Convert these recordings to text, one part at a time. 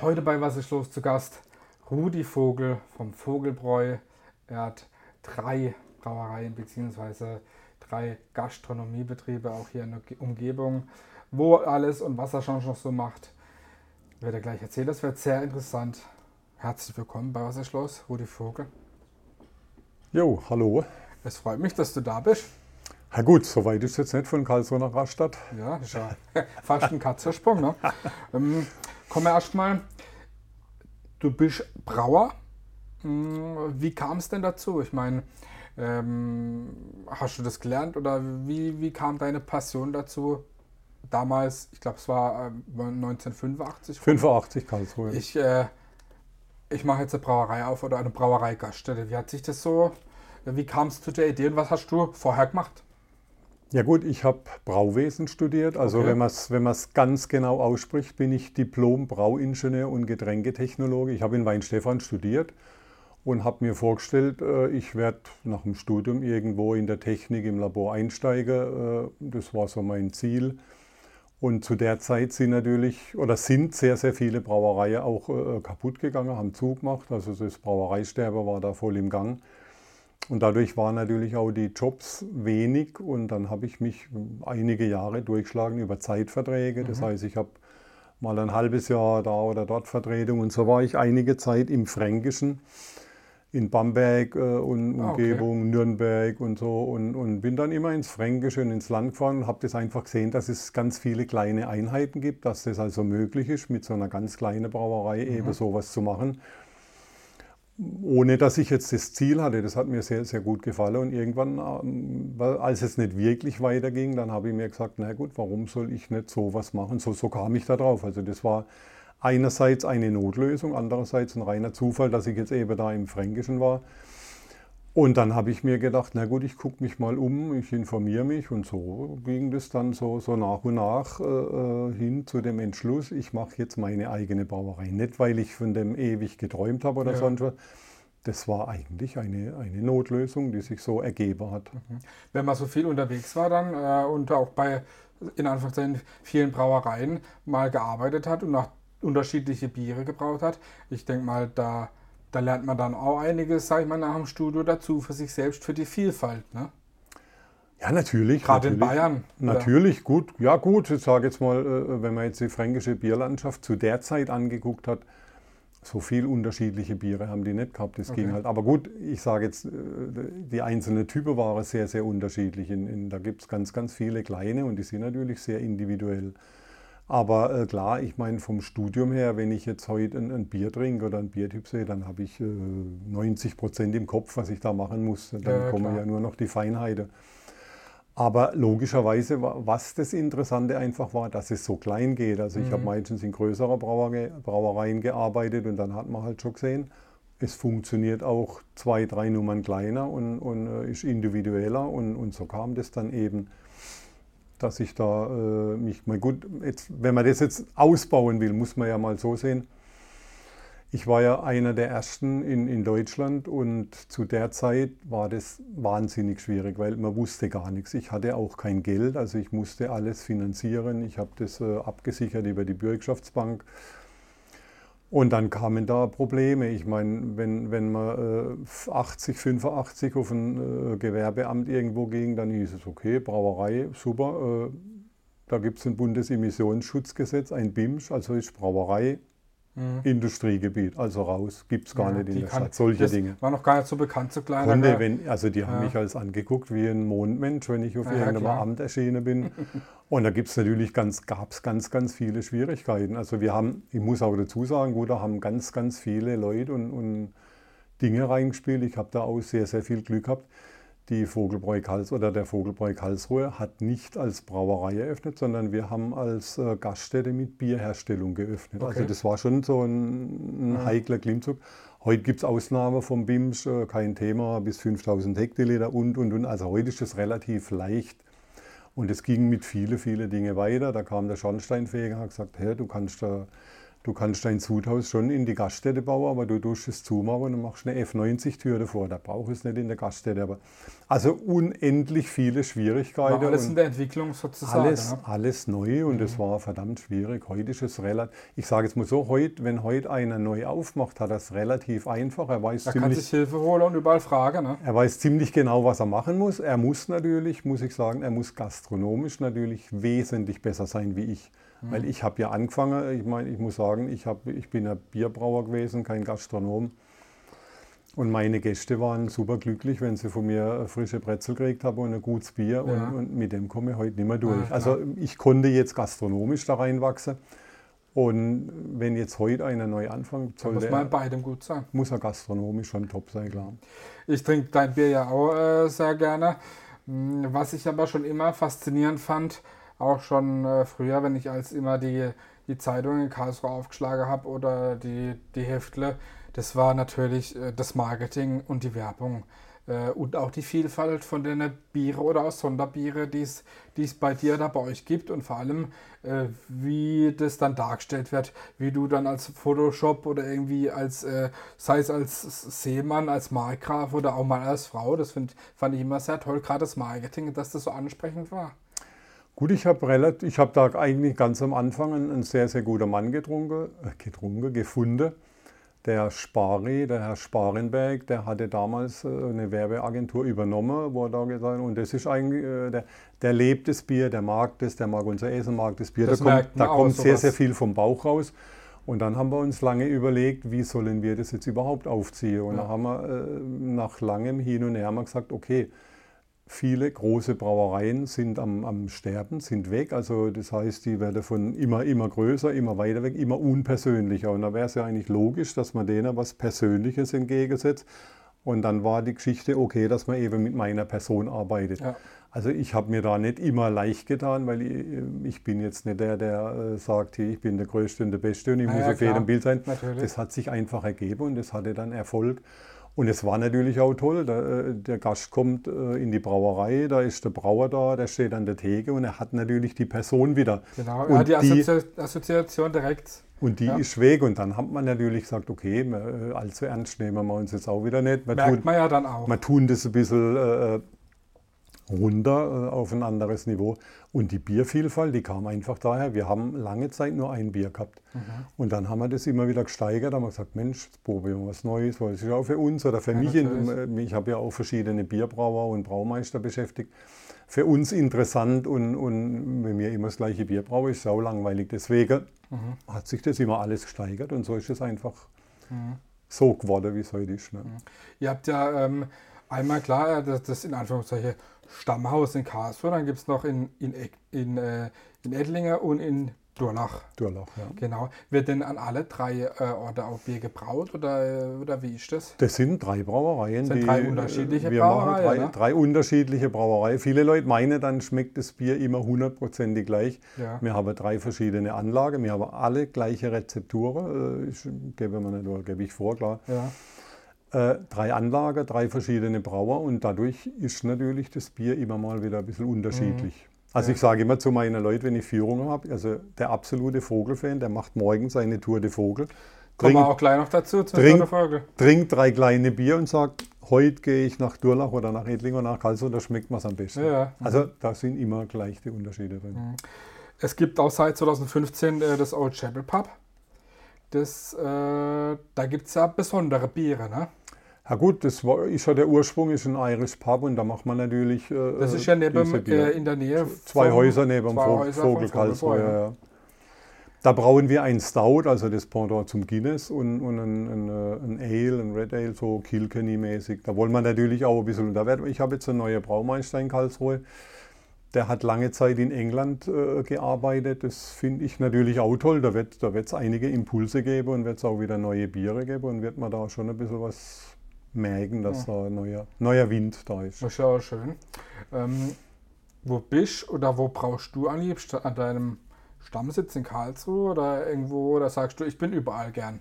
Heute bei Was ist los zu Gast Rudi Vogel vom Vogelbräu. Er hat drei Brauereien bzw. drei Gastronomiebetriebe auch hier in der Umgebung. Wo alles und was er schon noch so macht, wird er gleich erzählen. Das wird sehr interessant. Herzlich willkommen bei Was ist los, Rudi Vogel. Jo, hallo. Es freut mich, dass du da bist. Na gut, so weit ist jetzt nicht von Karlsruhe nach Rastatt. Ja, ist ja fast ein Katzersprung. Ne? kommen wir erstmal. Du bist Brauer. Hm, wie kam es denn dazu? Ich meine, ähm, hast du das gelernt oder wie, wie kam deine Passion dazu? Damals, ich glaube, es war 1985. 85 Karlsruhe. Ich, äh, ich mache jetzt eine Brauerei auf oder eine Brauereigaststätte. Wie hat sich das so, wie kam es zu der Idee und was hast du vorher gemacht? Ja gut, ich habe Brauwesen studiert. Also okay. wenn man es wenn ganz genau ausspricht, bin ich Diplom-Brauingenieur und Getränketechnologe. Ich habe in Weinstefan studiert und habe mir vorgestellt, äh, ich werde nach dem Studium irgendwo in der Technik im Labor einsteigen. Äh, das war so mein Ziel. Und zu der Zeit sind natürlich oder sind sehr, sehr viele Brauereien auch äh, kaputt gegangen, haben zugemacht. Also das Brauereisterbe war da voll im Gang. Und dadurch waren natürlich auch die Jobs wenig und dann habe ich mich einige Jahre durchschlagen über Zeitverträge. Das mhm. heißt, ich habe mal ein halbes Jahr da oder dort Vertretung und so war ich einige Zeit im Fränkischen, in Bamberg äh, und ah, Umgebung, okay. Nürnberg und so und, und bin dann immer ins Fränkische und ins Land gefahren und habe das einfach gesehen, dass es ganz viele kleine Einheiten gibt, dass das also möglich ist, mit so einer ganz kleinen Brauerei mhm. eben sowas zu machen ohne dass ich jetzt das Ziel hatte. Das hat mir sehr, sehr gut gefallen. Und irgendwann, ähm, als es nicht wirklich weiterging, dann habe ich mir gesagt, na gut, warum soll ich nicht sowas machen? So, so kam ich da drauf. Also das war einerseits eine Notlösung, andererseits ein reiner Zufall, dass ich jetzt eben da im Fränkischen war. Und dann habe ich mir gedacht, na gut, ich gucke mich mal um, ich informiere mich und so ging das dann so, so nach und nach äh, äh hin zu dem Entschluss, ich mache jetzt meine eigene Brauerei. Nicht, weil ich von dem ewig geträumt habe oder ja. sonst was. Das war eigentlich eine, eine Notlösung, die sich so ergeben hat. Mhm. Wenn man so viel unterwegs war dann äh, und auch bei in Anführungszeichen vielen Brauereien mal gearbeitet hat und nach unterschiedliche Biere gebraut hat, ich denke mal, da da lernt man dann auch einiges, sag ich mal, nach dem Studio dazu für sich selbst, für die Vielfalt. Ne? Ja, natürlich. Gerade in Bayern. Natürlich, oder? gut. Ja, gut, ich sage jetzt mal, äh, wenn man jetzt die fränkische Bierlandschaft zu der Zeit angeguckt hat, so viel unterschiedliche Biere haben die nicht gehabt. Das okay. ging halt. Aber gut, ich sage jetzt, äh, die einzelnen Typen waren sehr, sehr unterschiedlich. In, in, da gibt es ganz, ganz viele kleine und die sind natürlich sehr individuell. Aber äh, klar, ich meine vom Studium her, wenn ich jetzt heute ein, ein Bier trinke oder ein Biertyp sehe, dann habe ich äh, 90 Prozent im Kopf, was ich da machen muss. Dann ja, kommen ja nur noch die Feinheiten. Aber logischerweise, was das Interessante einfach war, dass es so klein geht. Also ich mhm. habe meistens in größerer Brauerei, Brauereien gearbeitet und dann hat man halt schon gesehen, es funktioniert auch zwei, drei Nummern kleiner und, und äh, ist individueller und, und so kam das dann eben dass ich da äh, mich mal gut, jetzt, wenn man das jetzt ausbauen will, muss man ja mal so sehen. Ich war ja einer der ersten in, in Deutschland und zu der Zeit war das wahnsinnig schwierig, weil man wusste gar nichts. Ich hatte auch kein Geld, also ich musste alles finanzieren. Ich habe das äh, abgesichert über die Bürgschaftsbank und dann kamen da Probleme. Ich meine, wenn, wenn man äh, 80, 85 auf ein äh, Gewerbeamt irgendwo ging, dann hieß es, okay, Brauerei, super, äh, da gibt es ein Bundesemissionsschutzgesetz, ein BIMSCH, also ist Brauerei Mhm. Industriegebiet, also raus, gibt es gar ja, nicht in der kann, Stadt. Solche Dinge. War noch gar nicht so bekannt, so klein. Konnte, wenn, also die haben mich als angeguckt wie ein Mondmensch, wenn ich auf ja, irgendeinem ja, Amt erschienen bin. Und da gibt es natürlich ganz, gab es ganz, ganz viele Schwierigkeiten. Also wir haben, ich muss auch dazu sagen, gut, da haben ganz, ganz viele Leute und, und Dinge reingespielt. Ich habe da auch sehr, sehr viel Glück gehabt die Vogelbräu Karlsruhe oder der Vogelbräu Karlsruhe hat nicht als Brauerei eröffnet, sondern wir haben als äh, Gaststätte mit Bierherstellung geöffnet. Also okay. Also das war schon so ein, ein ja. heikler Klimmzug. Heute gibt es Ausnahmen vom BIMS, äh, kein Thema, bis 5000 Hektoliter und, und, und. Also heute ist es relativ leicht. Und es ging mit vielen, vielen Dingen weiter. Da kam der Schornsteinfeger und hat gesagt, hey, du kannst da Du kannst dein Zuthaus schon in die Gaststätte bauen, aber du tust es zumachen und machst eine F90-Tür davor. Da brauchst du es nicht in der Gaststätte. Aber also unendlich viele Schwierigkeiten. War alles in der Entwicklung sozusagen. Alles, ne? alles neu und es mhm. war verdammt schwierig. Heute ist es relativ, ich sage jetzt mal so, heute, wenn heute einer neu aufmacht, hat er es relativ einfach. Er weiß er ziemlich, kann sich Hilfe holen und überall fragen. Ne? Er weiß ziemlich genau, was er machen muss. Er muss natürlich, muss ich sagen, er muss gastronomisch natürlich wesentlich besser sein wie ich. Mhm. Weil ich habe ja angefangen, ich meine, ich muss sagen, ich, hab, ich bin ein Bierbrauer gewesen, kein Gastronom. Und meine Gäste waren super glücklich, wenn sie von mir frische Brezel gekriegt haben und ein gutes Bier. Ja. Und, und, mit dem komme ich heute nicht mehr durch. Ja, also ich konnte jetzt gastronomisch da reinwachsen. Und wenn jetzt heute einer neu anfängt, soll muss man beidem gut sein. Muss er gastronomisch schon top sein, klar. Ich trinke dein Bier ja auch äh, sehr gerne. Hm, was ich aber schon immer faszinierend fand, auch schon äh, früher, wenn ich als immer die, die Zeitung in Karlsruhe aufgeschlagen habe oder die, die Heftle, das war natürlich äh, das Marketing und die Werbung. Äh, und auch die Vielfalt von den Biere oder auch Sonderbiere, die es bei dir da bei euch gibt und vor allem, äh, wie das dann dargestellt wird, wie du dann als Photoshop oder irgendwie als, äh, sei es als Seemann, als Markgraf oder auch mal als Frau, das find, fand ich immer sehr toll, gerade das Marketing, dass das so ansprechend war. Gut, ich habe hab da eigentlich ganz am Anfang einen, sehr, sehr guter Mann getrunken, äh, getrunken, gefunden. Der Spari, der Herr Sparenberg, der hatte damals äh, eine Werbeagentur übernommen, wo er da gesagt und das ist eigentlich, äh, der, der lebt das Bier, der mag das, der mag unser Essen, mag das Bier. Das da kommt, da kommt sehr, sehr viel vom Bauch raus. Und dann haben wir uns lange überlegt, wie sollen wir das jetzt überhaupt aufziehen. Und ja. da haben wir nach langem Hin und Her mal gesagt, okay, Viele große Brauereien sind am, am, Sterben, sind weg. Also das heißt, die werden von immer, immer größer, immer weiter weg, immer unpersönlicher. Und da wäre es ja eigentlich logisch, dass man denen was Persönliches entgegensetzt. Und dann war die Geschichte okay, dass man eben mit meiner Person arbeitet. Ja. Also ich habe mir da nicht immer leicht getan, weil ich, ich bin jetzt nicht der, der äh, sagt, hier, ich bin der Größte und der Beste und ich Na muss ja, auf jedem Bild sein. Natürlich. Das hat sich einfach ergeben und das hatte dann Erfolg. Und es war natürlich auch toll. Der, äh, der, Gast kommt äh, in die Brauerei, da ist der Brauer da, der steht an der Theke und er hat natürlich die Person wieder. Genau, er hat die, Assozi Assoziation direkt. Und die ja. ist weg und dann hat man natürlich gesagt, okay, äh, allzu ernst nehmen wir uns jetzt auch wieder nicht. Man Merkt tun, man ja dann auch. Man tun das ein bisschen äh, runter äh, auf ein anderes Niveau. Und die Biervielfalt, die kam einfach daher, wir haben lange Zeit nur ein Bier gehabt. Mhm. Und dann haben wir das immer wieder gesteigert, haben wir gesagt, Mensch, jetzt probieren wir was Neues, weil es ist auch für uns oder für ja, mich, in, ich habe ja auch verschiedene Bierbrauer und Braumeister beschäftigt, für uns interessant und, und wenn wir immer das gleiche Bier brauchen, ist sau langweilig. Deswegen mhm. hat sich das immer alles gesteigert und so ist es einfach mhm. so geworden, wie es heute ist. Ne? Mhm. Ihr habt ja ähm, einmal klar, das, das in Anführungszeichen Stammhaus in Karlsruhe, dann gibt es noch in, in, in, äh, in Ettlinger und in Durlach. Durlach, ja. Genau. Wird denn an alle drei äh, Orte auch Bier gebraut oder, oder wie ist das? Das sind drei Brauereien. Das sind drei unterschiedliche wir Brauereien. Machen drei, ne? drei unterschiedliche Brauereien. Viele Leute meinen, dann schmeckt das Bier immer hundertprozentig gleich. Ja. Wir haben drei verschiedene Anlagen, wir haben alle gleiche Rezepturen. Äh, ich gebe mir nicht, gebe ich vor, klar. Ja äh, drei Anlagen, drei verschiedene Brauer und dadurch ist natürlich das Bier immer mal wieder ein bisschen unterschiedlich. Mhm. Also ja. ich sage immer zu meinen Leuten, wenn ich Führungen habe, also der absolute Vogelfan, der macht morgen seine Tour de Vogel. Kommen wir auch gleich noch dazu, zu trink, Vogel. Trinkt drei kleine Bier und sagt, heute gehe ich nach Durlach oder nach Edling oder nach Karlsruhe, da schmeckt man es am besten. Ja. Also da sind immer gleich die Unterschiede drin. Mhm. Es gibt auch seit 2015 äh, das Old Chapel Pub. Das, äh, da gibt es ja besondere Biere, ne? Ja gut, das war, ist ja der Ursprung, ist ein Irish Pub und da macht man natürlich. Äh, das ist ja neben, äh, in der Nähe. Zwei Häuser neben dem Vogel, Vogelkalsfeuer. Ja. ja. Da brauen wir ein Stout, also das Pendant zum Guinness und, und ein, ein, äh, ein, Ale, ein Red Ale, so Kilkenny-mäßig. Da wollen wir natürlich auch ein bisschen. Werd, ich habe jetzt einen neuen Braumeister in Karlsruhe. Der hat lange Zeit in England äh, gearbeitet. Das finde ich natürlich auch toll. Da wird es da einige Impulse geben und wird es auch wieder neue Biere geben und wird man da schon ein bisschen was merken, dass ja. da ein neuer, neuer Wind da ist. Das ist ja auch schön. Ähm, wo bist oder wo brauchst du am liebsten? An deinem Stammsitz in Karlsruhe oder irgendwo? Oder sagst du, ich bin überall gern?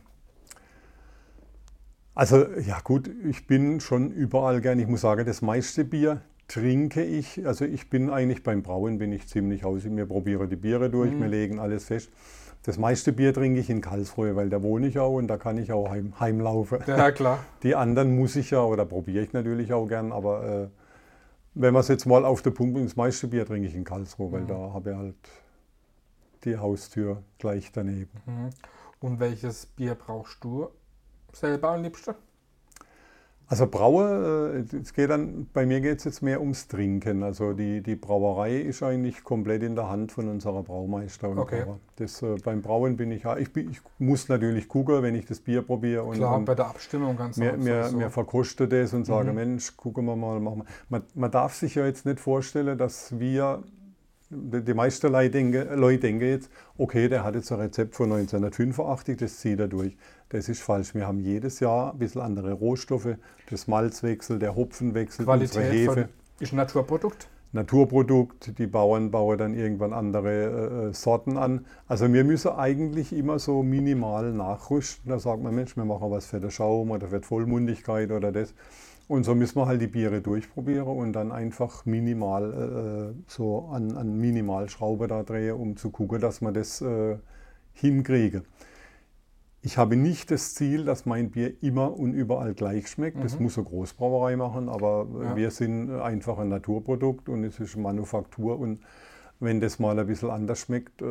Also ja gut, ich bin schon überall gern. Ich muss sagen, das meiste Bier, trinke ich, also ich bin eigentlich beim Brauen bin ich ziemlich aus. Wir probieren die Biere durch, mhm. wir legen alles fest. Das meiste Bier trinke ich in Karlsruhe, weil da wohne ich auch und da kann ich auch heim, heimlaufen. Ja, klar. Die anderen muss ich ja oder probiere ich natürlich auch gern, aber äh, wenn man es jetzt mal auf den Punkt bringt, das meiste Bier trinke ich in Karlsruhe, weil mhm. da habe ich halt die Haustür gleich daneben. Mhm. Und welches Bier brauchst du selber am liebsten? Also Braue, äh, es geht dann, bei mir geht es jetzt mehr ums Trinken. Also die, die Brauerei ist eigentlich komplett in der Hand von unserer Braumeister und okay. Das, äh, beim Brauen bin ich ich, ich, muss natürlich gucken, wenn ich das Bier probiere. Und, Klar, und bei der Abstimmung ganz mir, mir, mir verkoste das und sage, mhm. Mensch, gucken wir mal, machen wir. Man, man darf sich ja jetzt nicht vorstellen, dass wir die meisten Leute denken, Leute denken jetzt, okay, der hat jetzt ein Rezept von 1985, das zieht er durch. Das ist falsch. Wir haben jedes Jahr ein bisschen andere Rohstoffe. Das Malzwechsel, der Hopfenwechsel, Qualität unsere Hefe. Ist ein Naturprodukt? Naturprodukt. Die Bauern bauen dann irgendwann andere äh, äh, Sorten an. Also wir müssen eigentlich immer so minimal nachrüsten. Da sagt man, Mensch, wir machen was für den Schaum oder für die Vollmundigkeit oder das. Und so müssen wir halt die Biere durchprobieren und dann einfach minimal äh, so an, an Minimalschraube da drehen, um zu gucken, dass wir das äh, hinkriegen. Ich habe nicht das Ziel, dass mein Bier immer und überall gleich schmeckt. Mhm. Das muss eine Großbrauerei machen, aber ja. wir sind einfach ein Naturprodukt und es ist Manufaktur und wenn das mal ein bisschen anders schmeckt, äh,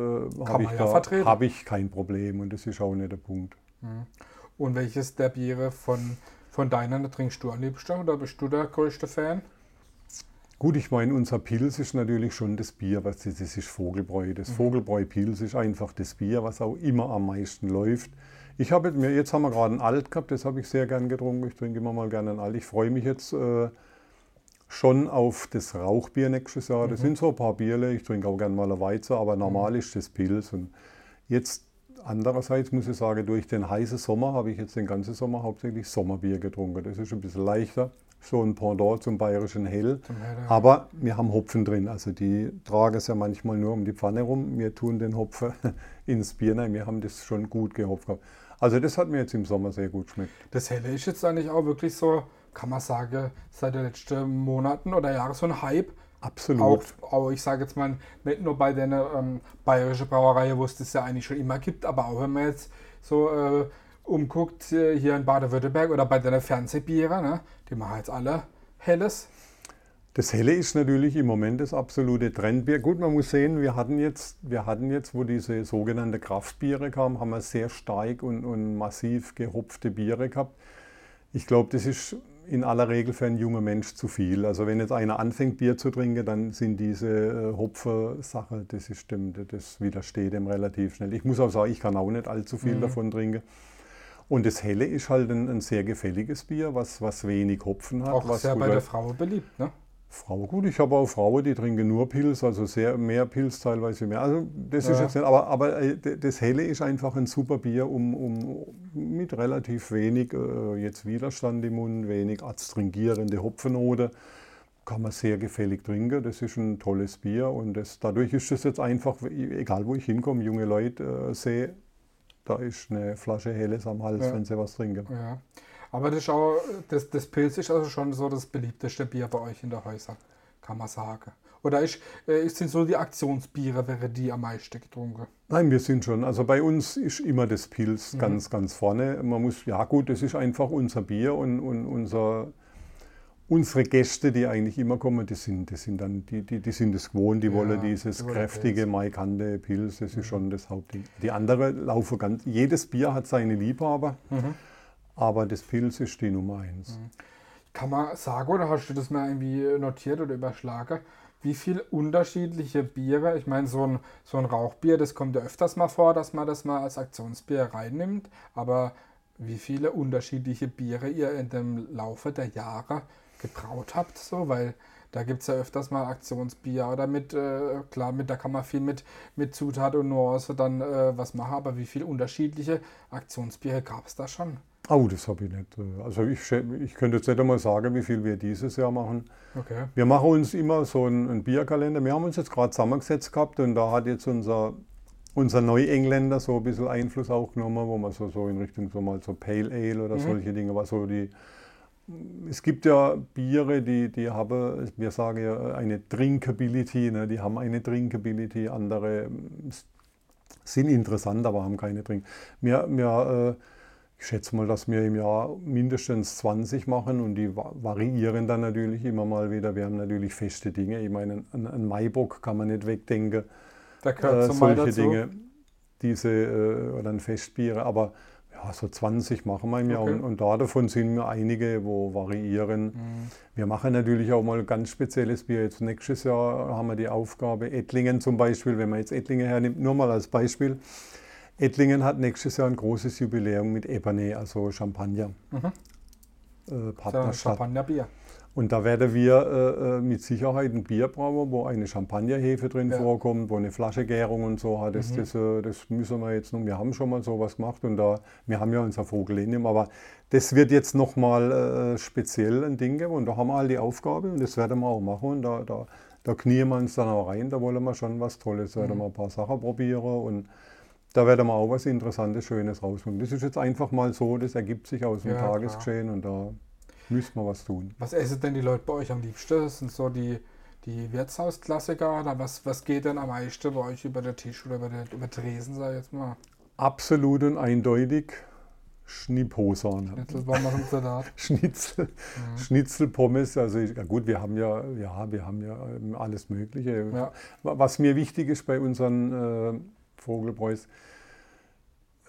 habe ich, ja hab ich kein Problem und das ist auch nicht der Punkt. Mhm. Und welches der Biere von von deiner trinkst du am liebsten oder bist du der größte Fan? Gut, ich meine, unser Pils ist natürlich schon das Bier, was das ist Vogelbräu. Das mhm. Vogelbräu Pils ist einfach das Bier, was auch immer am meisten läuft. Ich habe mir jetzt haben wir gerade ein Alt gehabt, das habe ich sehr gern getrunken. Ich trinke immer mal gerne ein Alt. Ich freue mich jetzt äh, schon auf das Rauchbier nächstes Jahr. Das mhm. sind so ein paar Bierle. Ich trinke auch gerne mal ein Weizen, aber normal mhm. ist das Pils. Und jetzt Andererseits muss ich sagen, durch den heißen Sommer habe ich jetzt den ganzen Sommer hauptsächlich Sommerbier getrunken. Das ist ein bisschen leichter, so ein Pendant zum bayerischen Hell. Aber wir haben Hopfen drin. Also die tragen es ja manchmal nur um die Pfanne rum. Wir tun den Hopfen ins Bier. Nein, wir haben das schon gut gehopft gehabt. Also das hat mir jetzt im Sommer sehr gut geschmeckt. Das Helle ist jetzt eigentlich auch wirklich so, kann man sagen, seit den letzten Monaten oder Jahren so ein Hype Absolut. Auch, auch ich sage jetzt mal, nicht nur bei den ähm, bayerischen Brauereien, wo es das ja eigentlich schon immer gibt, aber auch wenn man jetzt so äh, umguckt, äh, hier in Baden-Württemberg oder bei den Fernsehbieren, ne, die machen jetzt alle Helles. Das Helle ist natürlich im Moment das absolute Trendbier. Gut, man muss sehen, wir hatten jetzt, wir hatten jetzt wo diese sogenannte Kraftbiere kamen, haben wir sehr stark und, und massiv gehopfte Biere gehabt. Ich glaube, das ist in aller Regel für einen jungen Mensch zu viel. Also wenn jetzt einer anfängt, Bier zu trinken, dann sind diese äh, Hopfer-Sache, das ist stimmt, das widersteht dem relativ schnell. Ich muss auch sagen, ich kann auch nicht allzu viel mhm. davon trinken. Und das Helle ist halt ein, ein, sehr gefälliges Bier, was, was wenig Hopfen hat. Auch was sehr bei der Frau beliebt, ne? Frau, gut, ich habe auch Frauen, die trinken nur Pilz, also sehr mehr Pilz, teilweise mehr. Also das ja. ist jetzt nicht, aber, aber äh, das Helle ist einfach ein super Bier, um, um mit relativ wenig äh, jetzt Widerstand im Mund, wenig adstringierende Hopfennote, kann man sehr gefällig trinken. Das ist ein tolles Bier und das, dadurch ist es jetzt einfach, egal wo ich hinkomme, junge Leute äh, sehe, da ist eine Flasche Helles am Hals, ja. wenn sie was trinken. Ja. Aber das, ist auch, das, das Pilz ist also schon so das beliebteste Bier bei euch in der Häuser, kann man sagen. Oder ist, äh, sind so die Aktionsbiere, wäre die am meisten getrunken? Nein, wir sind schon. Also bei uns ist immer das Pilz mhm. ganz, ganz vorne. Man muss, ja gut, das ist einfach unser Bier und, und unser, unsere Gäste, die eigentlich immer kommen, die sind, die sind dann, die, die, die sind es gewohnt, die ja, wollen dieses die kräftige, maikante Pilz, das ist mhm. schon das Hauptding. Die anderen laufen ganz, jedes Bier hat seine Liebhaber. Mhm. Aber das Pilz ist die Nummer eins. Mhm. Kann man sagen, oder hast du das mal irgendwie notiert oder überschlagen, wie viele unterschiedliche Biere, ich meine, so ein, so ein Rauchbier, das kommt ja öfters mal vor, dass man das mal als Aktionsbier reinnimmt, aber wie viele unterschiedliche Biere ihr in dem Laufe der Jahre gebraut habt, so, weil da gibt es ja öfters mal Aktionsbier oder mit, äh, klar, mit, da kann man viel mit, mit Zutat und Nuance dann äh, was machen, aber wie viele unterschiedliche Aktionsbiere gab es da schon? Oh, das habe ich nicht. Äh, also ich, ich könnte jetzt nicht einmal sagen, wie viel wir dieses Jahr machen. Okay. Wir machen uns immer so einen, einen Bierkalender. Wir haben uns jetzt gerade zusammengesetzt gehabt und da hat jetzt unser, unser Neuengländer so ein bisschen Einfluss auch genommen, wo man so, so in Richtung so mal so Pale Ale oder mhm. solche Dinge, was so die es gibt ja Biere, die, die haben, wir sagen ja eine Drinkability, ne? die haben eine Drinkability, andere sind interessant, aber haben keine Drink. Wir, wir, äh, ich schätze mal, dass wir im Jahr mindestens 20 machen und die variieren dann natürlich immer mal wieder. Wir haben natürlich feste Dinge. Ich meine, ein, ein Maibock kann man nicht wegdenken. Da gehört äh, solche dazu. Dinge, diese äh, oder ein Festbiere, aber ja, so 20 machen wir im Jahr okay. und, und da davon sind mir einige, wo variieren. Mhm. Wir machen natürlich auch mal ganz spezielles Bier. Jetzt nächstes Jahr haben wir die Aufgabe, Ettlingen zum Beispiel, wenn man jetzt Ettlingen hernimmt, nur mal als Beispiel. Ettlingen hat nächstes Jahr ein großes Jubiläum mit Ebernet, also Champagner. Mhm. Äh, Partnerstadt. Champagnerbier. Und da werden wir äh, äh, mit Sicherheit ein Bier brauchen, wo eine Champagnerhefe drin ja. vorkommt, wo eine Flasche Gärung und so hat. Das, mhm. das, äh, das, müssen wir jetzt noch. Wir haben schon mal sowas gemacht und da, wir haben ja unser Vogelinium, aber das wird jetzt nochmal äh, speziell ein Ding geben und da haben wir all die Aufgabe und das werden wir auch machen und da, da, da knien wir uns dann auch rein, da wollen wir schon was Tolles, da mhm. werden wir ein paar Sachen probieren und da werden wir auch was Interessantes, Schönes rausholen. Das ist jetzt einfach mal so, das ergibt sich aus dem ja, Tagesgeschehen und da Müssen wir was tun. Was essen denn die Leute bei euch am liebsten? Das sind so die, die Wirtshausklassiker oder was, was geht denn am meisten bei euch über den Tisch oder über, den, über Tresen, sag ich jetzt mal? Absolut und eindeutig Schnipphosan. Schnitzel, mhm. Schnitzel, Pommes. Also ja gut, wir haben ja, ja, wir haben ja ähm, alles Mögliche. Ja. Was mir wichtig ist bei unseren Vogelbräus,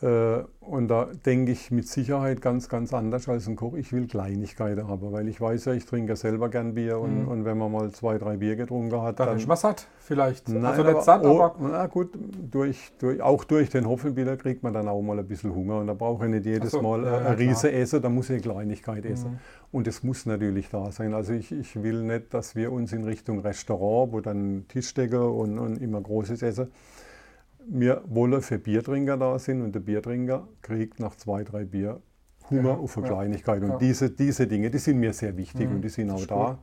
äh, und da denke ich mit Sicherheit ganz, ganz anders als ein Koch. Ich will Kleinigkeiten haben, weil ich weiß ja, ich trinke selber gern Bier und, mhm. und wenn man mal zwei, drei Bier getrunken hat, dann, dann ist man satt vielleicht. Nein, also nicht satt, oh, aber na gut, durch, durch, auch durch den Hopfenbier kriegt man dann auch mal ein bisschen Hunger und da brauche ich nicht jedes so, Mal ja, eine Riese essen, da muss ich eine Kleinigkeit essen. Mhm. Und es muss natürlich da sein. Also ich, ich will nicht, dass wir uns in Richtung Restaurant, wo dann Tischdecke und, und immer Großes essen, wir wollen für Biertrinker da sind und der Biertrinker kriegt nach zwei, drei Bier Hunger ja, auf eine ja, Kleinigkeit. Und ja. diese, diese Dinge, die sind mir sehr wichtig mhm, und die sind auch da. Gut.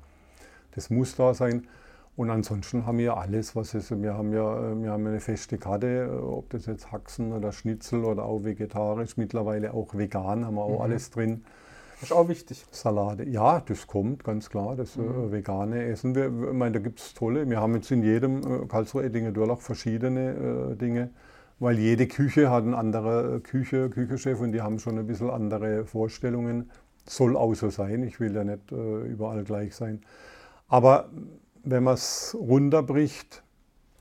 Das muss da sein. Und ansonsten haben wir alles, was ist. Wir haben ja wir haben eine feste Karte, ob das jetzt Haxen oder Schnitzel oder auch vegetarisch, mittlerweile auch vegan, haben wir auch mhm. alles drin. Das ist auch wichtig. Salate, ja, das kommt ganz klar, das äh, mhm. äh, vegane Essen. Wir, ich meine, da gibt es tolle, wir haben jetzt in jedem äh, Karlsruhe Ettinger Durlach verschiedene äh, Dinge, weil jede Küche hat einen anderen äh, Küche, Küchenchef und die haben schon ein bisschen andere Vorstellungen. Soll auch so sein, ich will ja nicht äh, überall gleich sein. Aber wenn man es runterbricht,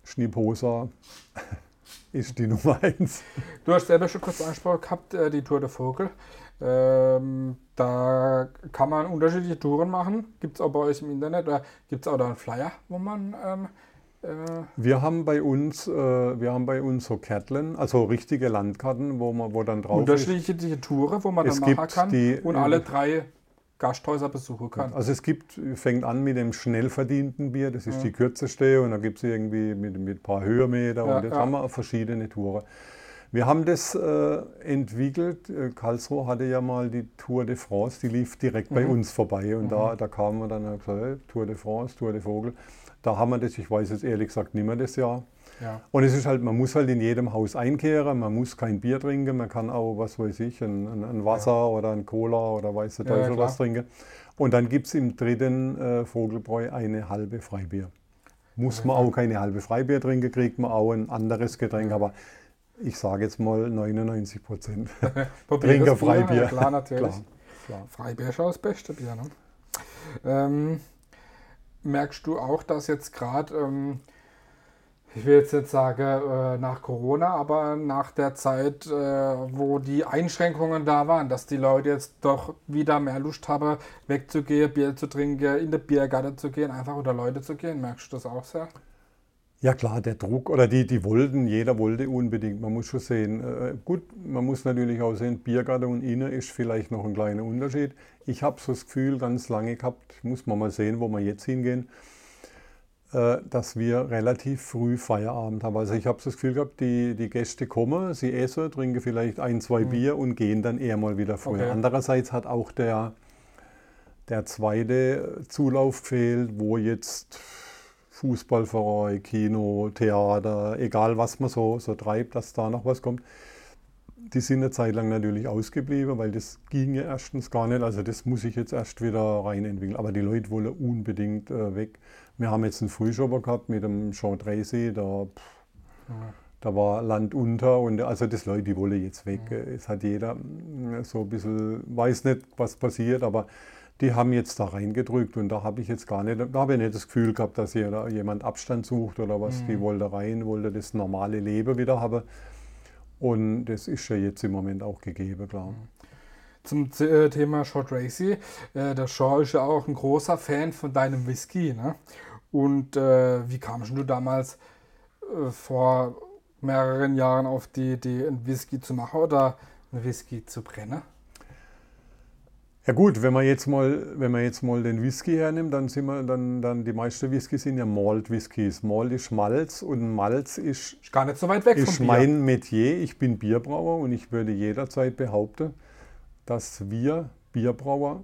Schnipphosa ist die Nummer eins. Du hast selber schon kurz angesprochen gehabt, die Tour der Vogel. Ähm, da kann man unterschiedliche Touren machen. Gibt es auch bei euch im Internet oder gibt es auch da einen Flyer, wo man. Ähm, äh wir haben bei uns, äh, wir haben bei uns so Kärtlen, also richtige Landkarten, wo man, wo dann drauf unterschiedliche ist. Touren, wo man es dann machen kann die, und alle drei Gasthäuser besuchen kann. Also es gibt, fängt an mit dem schnell verdienten Bier, das ist ja. die kürzeste und dann gibt es irgendwie mit, mit ein paar Höhenmeter ja, und jetzt ja. haben wir verschiedene Touren. Wir haben das äh, entwickelt. Äh, Karlsruhe hatte ja mal die Tour de France, die lief direkt mhm. bei uns vorbei. Und mhm. da, da kamen wir dann hey, Tour de France, Tour de Vogel. Da haben wir das, ich weiß jetzt ehrlich gesagt nicht mehr das Jahr. Ja. Und es ist halt, man muss halt in jedem Haus einkehren, man muss kein Bier trinken, man kann auch, was weiß ich, ein, ein Wasser ja. oder ein Cola oder weiß der Teufel ja, was trinken. Und dann gibt es im dritten äh, Vogelbräu eine halbe Freibier. Muss man auch keine halbe Freibier trinken, kriegt man auch ein anderes Getränk, aber ich sage jetzt mal 99 Prozent. Trinker Freibier. Ja, klar, natürlich. Klar, klar. Freibier ist auch das beste Bier. Ne? Ähm, merkst du auch, dass jetzt gerade, ähm, ich will jetzt nicht sagen äh, nach Corona, aber nach der Zeit, äh, wo die Einschränkungen da waren, dass die Leute jetzt doch wieder mehr Lust haben, wegzugehen, Bier zu trinken, in der Biergarten zu gehen, einfach unter Leute zu gehen? Merkst du das auch sehr? Ja klar, der Druck oder die, die wollten, jeder wollte unbedingt. Man muss schon sehen, äh, gut, man muss natürlich auch sehen, Biergarten und Inne ist vielleicht noch ein kleiner Unterschied. Ich habe so das Gefühl ganz lange gehabt, muss man mal sehen, wo wir jetzt hingehen, äh, dass wir relativ früh Feierabend haben. Also ich habe so das Gefühl gehabt, die, die Gäste kommen, sie essen, trinken vielleicht ein, zwei mhm. Bier und gehen dann eher mal wieder früher. Okay. Andererseits hat auch der, der zweite Zulauf gefehlt, wo jetzt Fußballverein, Kino, Theater, egal was man so, so treibt, dass da noch was kommt. die sind eine Zeit lang natürlich ausgeblieben, weil das ging ja erstens gar nicht. Also das muss ich jetzt erst wieder rein entwickeln. Aber die Leute wollen unbedingt äh, weg. Wir haben jetzt einen Frühschopper gehabt mit dem Jean Tracy, da, pff, ja. da war Land unter und also das Leute, die wollen jetzt weg. Ja. Es hat jeder mm, so ein bisschen, weiß nicht, was passiert, aber die haben jetzt da reingedrückt und da habe ich jetzt gar nicht, da habe ich nicht das Gefühl gehabt, dass hier da jemand Abstand sucht oder was. Mhm. Die wollte rein, wollte das normale Leben wieder haben. Und das ist ja jetzt im Moment auch gegeben, klar. Mhm. Zum äh, Thema Short Racy. Äh, der Shaw ist ja auch ein großer Fan von deinem Whisky. Ne? Und äh, wie kamst du damals äh, vor mehreren Jahren auf die Idee, einen Whisky zu machen oder einen Whisky zu brennen? Ja gut, wenn man jetzt mal, wenn man jetzt mal den Whisky hernimmt, dann sind wir, dann, dann die meisten Whisky sind ja Malt Whiskys. Malt ist Malz und Malz ist, ist gar nicht so weit weg ist mein Metier. Ich bin Bierbrauer und ich würde jederzeit behaupten, dass wir Bierbrauer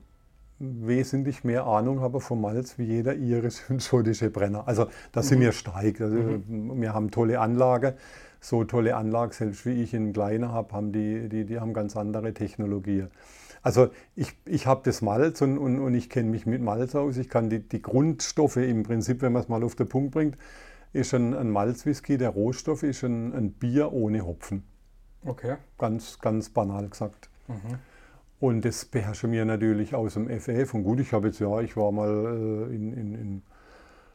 wesentlich mehr Ahnung haben vom Malz wie jeder irische und schottische Brenner. Also da sind mhm. wir stark. Also, mhm. Wir haben tolle Anlage. So tolle Anlage, selbst wie ich in Kleiner habe, haben die, die, die haben ganz andere Technologien. Also ich, ich habe das Malz und, und, und ich kenne mich mit Malz aus. Ich kann die, die Grundstoffe im Prinzip, wenn man es mal auf den Punkt bringt, ist ein, ein Malzwhisky, der Rohstoff ist ein, ein, Bier ohne Hopfen. Okay. Ganz, ganz banal gesagt. Mhm. Und das beherrsche mir natürlich aus dem FF. Und gut, ich habe jetzt, ja, ich war mal äh, in, in, in,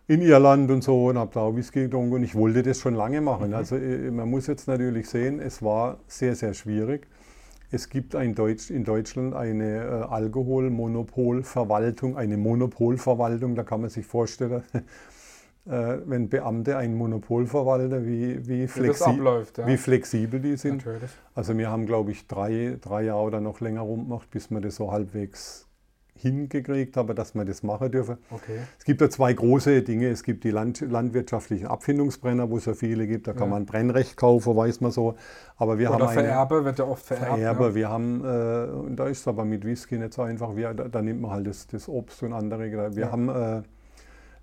in, Irland und so und habe da auch Whisky getrunken und ich wollte das schon lange machen. Mhm. Also äh, man muss jetzt natürlich sehen, es war sehr, sehr schwierig. Es gibt Deutsch, in Deutschland eine äh, Alkoholmonopolverwaltung, eine Monopolverwaltung, da kann man sich vorstellen, äh, wenn Beamte ein Monopol verwalten, wie, wie, flexi abläuft, ja. wie flexibel die sind. Natürlich. Also wir haben, glaube ich, drei, drei Jahre oder noch länger rumgemacht, bis wir das so halbwegs hingekriegt habe, dass man das machen dürfen. Okay. Es gibt da zwei große Dinge. Es gibt die Land landwirtschaftlichen Abfindungsbrenner, wo es ja viele gibt. Da kann ja. man Brennrecht kaufen, weiß man so. Aber wir Oder haben Vererbe wird ja oft vererbt. Vererbe. Ja. Wir haben, äh, und da ist es aber mit Whisky nicht so einfach. Wir, da, da, nimmt man halt das, das Obst und andere. Wir ja. haben äh,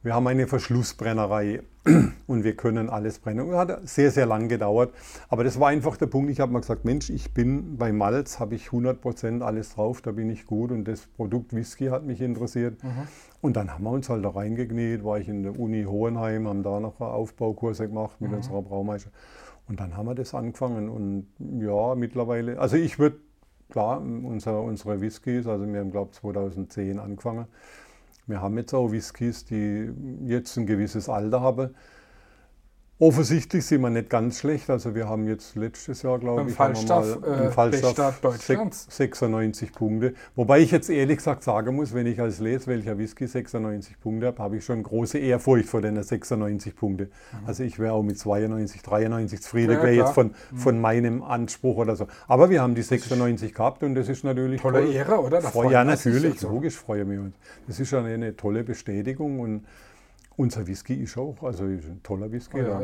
wir haben eine Verschlussbrennerei und wir können alles brennen. Das hat sehr, sehr lang gedauert. Aber das war einfach der Punkt. Ich habe mal gesagt, Mensch, ich bin bei Malz, habe ich 100% alles drauf, da bin ich gut. Und das Produkt Whisky hat mich interessiert. Mhm. Und dann haben wir uns halt da reingekniet, war ich in der Uni Hohenheim, haben da noch Aufbaukurse gemacht mit mhm. unserer Braumeister. Und dann haben wir das angefangen. Und ja, mittlerweile, also ich würde, klar, unser, unsere Whiskys, also wir haben, glaube ich, 2010 angefangen. Wir haben jetzt auch Whiskys, die jetzt ein gewisses Alter haben. Offensichtlich sind wir nicht ganz schlecht. Also wir haben jetzt letztes Jahr, glaube ich, Fallstoff, mal, äh, Fallstoff Deutschlands. 96 Punkte. Wobei ich jetzt ehrlich gesagt sagen muss, wenn ich als lese, welcher Whisky 96 Punkte habe, habe ich schon große Ehrfurcht vor den 96 Punkte. Mhm. Also ich wäre auch mit 92, 93 zufrieden, ja, wäre jetzt von, mhm. von meinem Anspruch oder so. Aber wir haben die 96 gehabt und das ist natürlich tolle toll. Ehre, oder? ja, natürlich, logisch freue ich mich. Das ist schon eine tolle Bestätigung und unser Whisky ist auch, also ist ein toller Whisky, oh ja,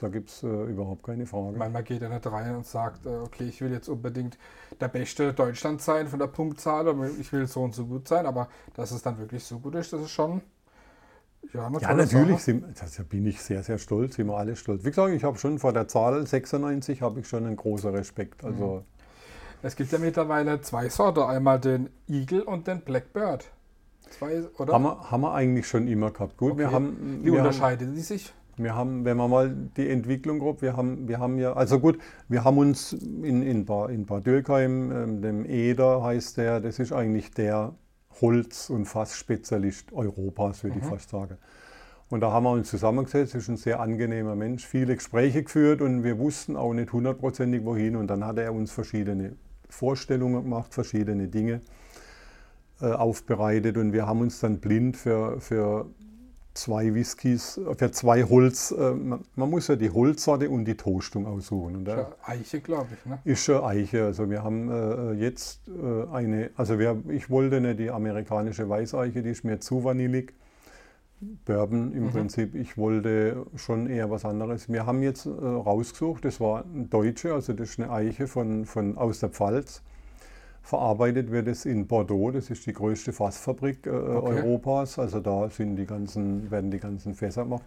da gibt es äh, überhaupt keine Frage. Man geht ja nicht rein und sagt, äh, okay, ich will jetzt unbedingt der Beste Deutschland sein von der Punktzahl, ich will so und so gut sein, aber dass es dann wirklich so gut ist, das ist schon ja, ja natürlich sind, da bin ich sehr, sehr stolz, sind wir alle stolz. Wie gesagt, ich habe schon vor der Zahl 96 habe ich schon einen großen Respekt. Also mhm. Es gibt ja mittlerweile zwei Sorten, einmal den Eagle und den Blackbird. Zwei, oder? Haben wir, haben wir eigentlich schon immer gehabt. Gut, okay. wir haben. Wie wir unterscheiden die sich? Wir haben, wenn man mal die Entwicklung grob, wir haben, wir haben ja, also gut, wir haben uns in, in, Bad, in Bad Dürkheim, ähm, dem Eder heißt der, das ist eigentlich der Holz- und Fassspezialist Europas, würde mhm. ich fast sagen. Und da haben wir uns zusammengesetzt, ist ein sehr angenehmer Mensch, viele Gespräche geführt und wir wussten auch nicht hundertprozentig wohin. Und dann hat er uns verschiedene Vorstellungen gemacht, verschiedene Dinge. Äh, aufbereitet und wir haben uns dann blind für, für zwei Whiskys, für zwei Holz, äh, man, man, muss ja die Holzsorte und die Toastung aussuchen. Und da Eiche, glaube ich. Ne? Ist schon Eiche. Also wir haben äh, jetzt eine, also wir, ich wollte nicht die amerikanische Weißeiche, die ist mir zu vanillig. Bourbon im mhm. Prinzip, ich wollte schon eher was anderes. Wir haben jetzt äh, rausgesucht, das war ein Deutsche, also das ist eine Eiche von, von, aus der Pfalz. Verarbeitet wird es in Bordeaux, das ist die größte Fassfabrik äh, okay. Europas. Also da sind die ganzen, werden die ganzen Fässer gemacht.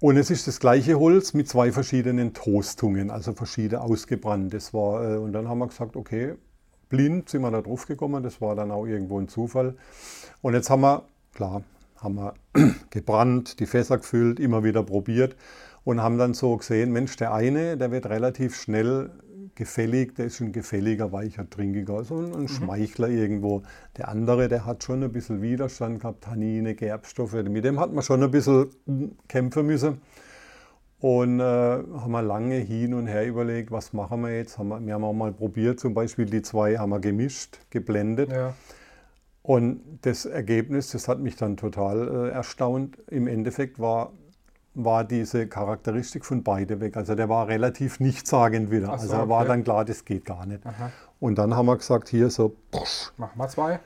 Und es ist das gleiche Holz mit zwei verschiedenen Toastungen, also verschiedene ausgebrannt. Das war, äh, und dann haben wir gesagt, okay, blind sind wir da drauf gekommen, das war dann auch irgendwo ein Zufall. Und jetzt haben wir, klar, haben wir gebrannt, die Fässer gefüllt, immer wieder probiert und haben dann so gesehen, Mensch, der eine, der wird relativ schnell gefällig, der ist ein gefälliger, weicher, trinkiger, also ein, ein mhm. Schmeichler irgendwo. Der andere, der hat schon ein bisschen Widerstand gehabt, Tannine, Gerbstoffe, mit dem hat man schon ein bisschen kämpfen müssen. Und äh, haben wir lange hin und her überlegt, was machen wir jetzt. Haben wir, wir haben auch mal probiert, zum Beispiel die zwei haben wir gemischt, geblendet. Ja. Und das Ergebnis, das hat mich dann total äh, erstaunt. Im Endeffekt war war diese Charakteristik von beide weg. Also der war relativ nichtssagend wieder. So, also okay. war dann klar, das geht gar nicht. Aha. Und dann haben wir gesagt, hier so, pff, machen wir zwei.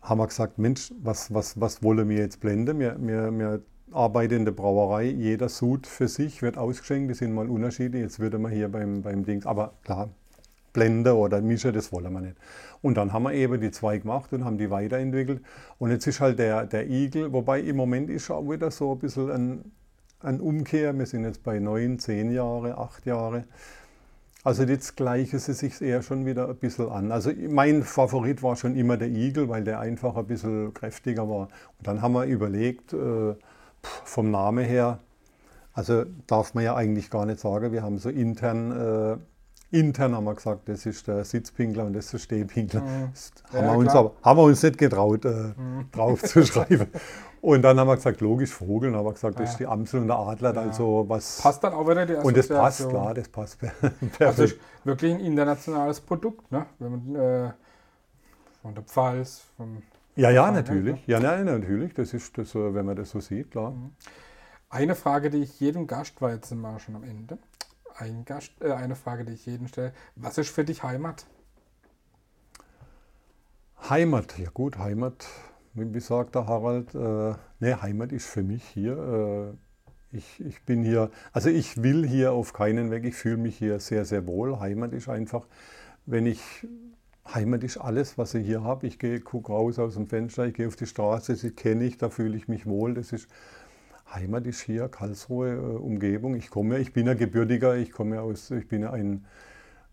Haben wir gesagt, Mensch, was, was, was wollen wir jetzt blenden? Wir, wir, wir arbeiten in der Brauerei, jeder Sud für sich wird ausgeschenkt, die sind mal Unterschiede. Jetzt würde man hier beim, beim Dings, aber klar, Blende oder Mische, das wollen wir nicht. Und dann haben wir eben die zwei gemacht und haben die weiterentwickelt. Und jetzt ist halt der, der Igel, wobei im Moment ist auch wieder so ein bisschen ein an Umkehr. Wir sind jetzt bei neun, zehn Jahre, acht Jahre. Also jetzt gleichen sie sich eher schon wieder ein bisschen an. Also mein Favorit war schon immer der Igel, weil der einfach ein bisschen kräftiger war. Und dann haben wir überlegt, äh, vom Namen her, also darf man ja eigentlich gar nicht sagen, wir haben so intern, äh, intern haben wir gesagt, das ist der Sitzpinkler und das ist der Stehpinkler. Mhm. Das haben, ja, wir uns aber, haben wir uns nicht getraut, äh, mhm. drauf zu schreiben. Und dann haben wir gesagt, logisch, Vogel. Dann haben wir gesagt, das ist die Amsel und der Adler. Ja. Also was passt dann auch wieder die Und das passt, klar, das passt. also wirklich ein internationales Produkt, ne? Man, äh, von der Pfalz, von ja, ja, natürlich. Ja, nein, natürlich. Das ist das, äh, wenn man das so sieht, klar. Mhm. Eine Frage, die ich jedem Gast, war jetzt sind wir schon am Ende, ein Gast, äh, eine Frage, die ich jedem stelle. Was ist für dich Heimat? Heimat, ja gut, Heimat wie sagt der Harald, äh, ne, Heimat ist für mich hier. Äh, ich, ich bin hier, also ich will hier auf keinen Weg, ich fühle mich hier sehr, sehr wohl. Heimat ist einfach, wenn ich, Heimat ist alles, was ich hier habe. Ich gehe, gucke raus aus dem Fenster, ich gehe auf die Straße, sie kenne ich, da fühle ich mich wohl. Das ist, Heimat ist hier, Karlsruhe, äh, Umgebung. Ich komme, ich bin ja gebürtiger, ich komme aus, ich bin ja ein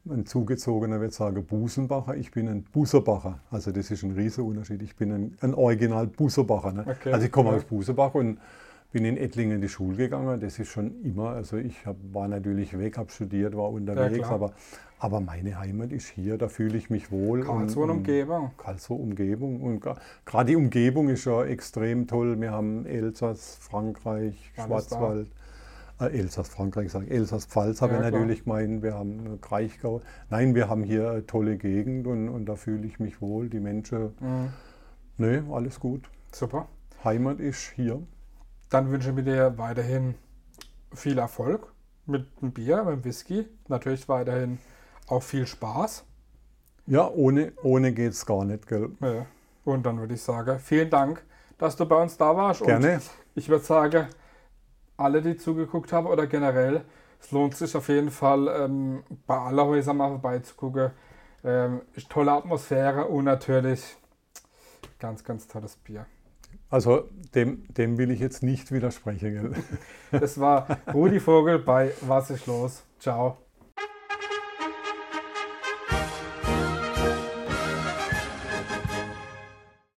ein zugezogener wird sagen Busenbacher, ich bin ein Buserbacher. Also das ist ein riesiger Unterschied. Ich bin ein, ein Original Buserbacher. Ne? Okay. Also ich komme ja. aus Busebach und bin in Ettlingen in die Schule gegangen. Das ist schon immer, also ich hab, war natürlich weg, habe studiert, war unterwegs, ja, aber, aber meine Heimat ist hier, da fühle ich mich wohl. Karlsruhe und, Umgebung. Karlsruhe Umgebung. Und gerade die Umgebung ist ja extrem toll. Wir haben Elsass, Frankreich, Alles Schwarzwald. Da äh, Elsass, Frankreich sagen, Elsass-Pfalz habe ja, ich natürlich gemeint, wir haben Kraichgau. Nein, wir haben hier eine tolle Gegend und, und da fühle ich mich wohl, die Menschen. Mhm. Nee, alles gut. Super. Heimat ist hier. Dann wünsche ich dir weiterhin viel Erfolg mit dem Bier, mit dem Whisky. Natürlich weiterhin auch viel Spaß. Ja, ohne, ohne geht es gar nicht, gell? Ja. Und dann würde ich sagen, vielen Dank, dass du bei uns da warst. Gerne. Und ich würde sagen, alle, die zugeguckt haben oder generell, es lohnt sich auf jeden Fall, ähm, bei aller Häuser mal vorbeizugucken. Ähm, tolle Atmosphäre und natürlich ganz, ganz tolles Bier. Also dem, dem will ich jetzt nicht widersprechen. das war Rudi Vogel bei Was ist los? Ciao.